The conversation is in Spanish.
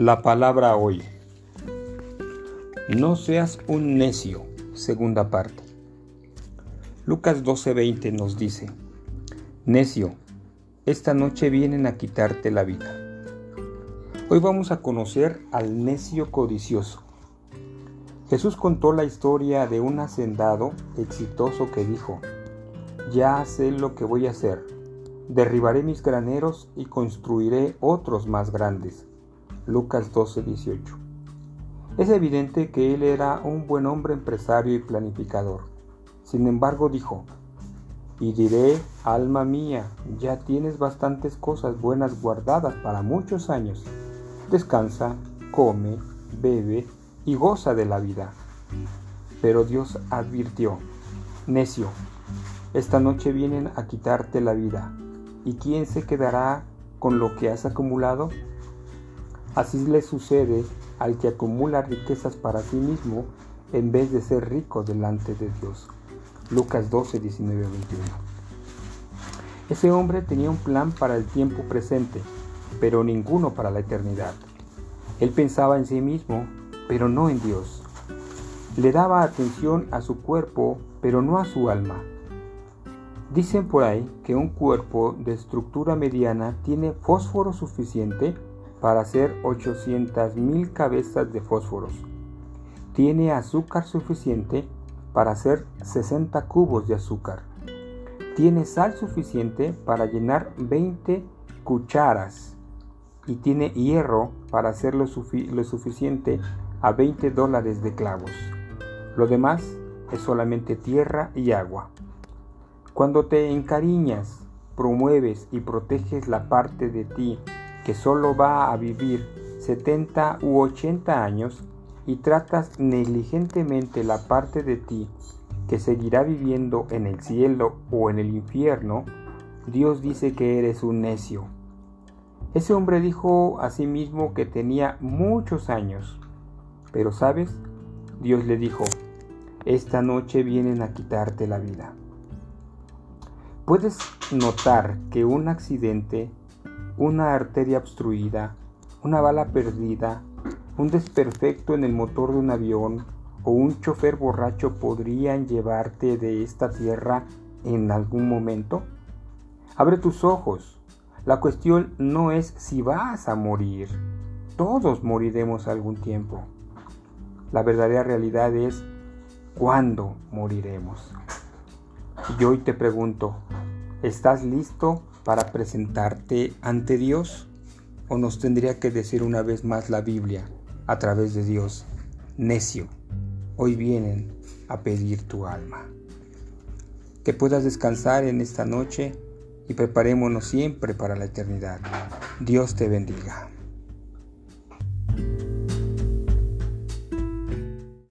La palabra hoy. No seas un necio, segunda parte. Lucas 12:20 nos dice, Necio, esta noche vienen a quitarte la vida. Hoy vamos a conocer al necio codicioso. Jesús contó la historia de un hacendado exitoso que dijo, Ya sé lo que voy a hacer, derribaré mis graneros y construiré otros más grandes Lucas 12, 18. Es evidente que él era un buen hombre empresario y planificador. Sin embargo dijo, y diré, alma mía, ya tienes bastantes cosas buenas guardadas para muchos años. Descansa, come, bebe y goza de la vida. Pero Dios advirtió, necio, esta noche vienen a quitarte la vida. ¿Y quién se quedará con lo que has acumulado? Así le sucede al que acumula riquezas para sí mismo en vez de ser rico delante de Dios. Lucas 12, 19, 21. Ese hombre tenía un plan para el tiempo presente, pero ninguno para la eternidad. Él pensaba en sí mismo, pero no en Dios. Le daba atención a su cuerpo, pero no a su alma. Dicen por ahí que un cuerpo de estructura mediana tiene fósforo suficiente para hacer 800.000 cabezas de fósforos. Tiene azúcar suficiente para hacer 60 cubos de azúcar. Tiene sal suficiente para llenar 20 cucharas. Y tiene hierro para hacer lo, lo suficiente a 20 dólares de clavos. Lo demás es solamente tierra y agua. Cuando te encariñas, promueves y proteges la parte de ti que solo va a vivir 70 u 80 años y tratas negligentemente la parte de ti que seguirá viviendo en el cielo o en el infierno, Dios dice que eres un necio. Ese hombre dijo a sí mismo que tenía muchos años, pero sabes, Dios le dijo, esta noche vienen a quitarte la vida. Puedes notar que un accidente una arteria obstruida, una bala perdida, un desperfecto en el motor de un avión o un chofer borracho podrían llevarte de esta tierra en algún momento? Abre tus ojos. La cuestión no es si vas a morir. Todos moriremos algún tiempo. La verdadera realidad es cuándo moriremos. Y hoy te pregunto, ¿estás listo para presentarte ante Dios? ¿O nos tendría que decir una vez más la Biblia a través de Dios, necio, hoy vienen a pedir tu alma? Que puedas descansar en esta noche y preparémonos siempre para la eternidad. Dios te bendiga.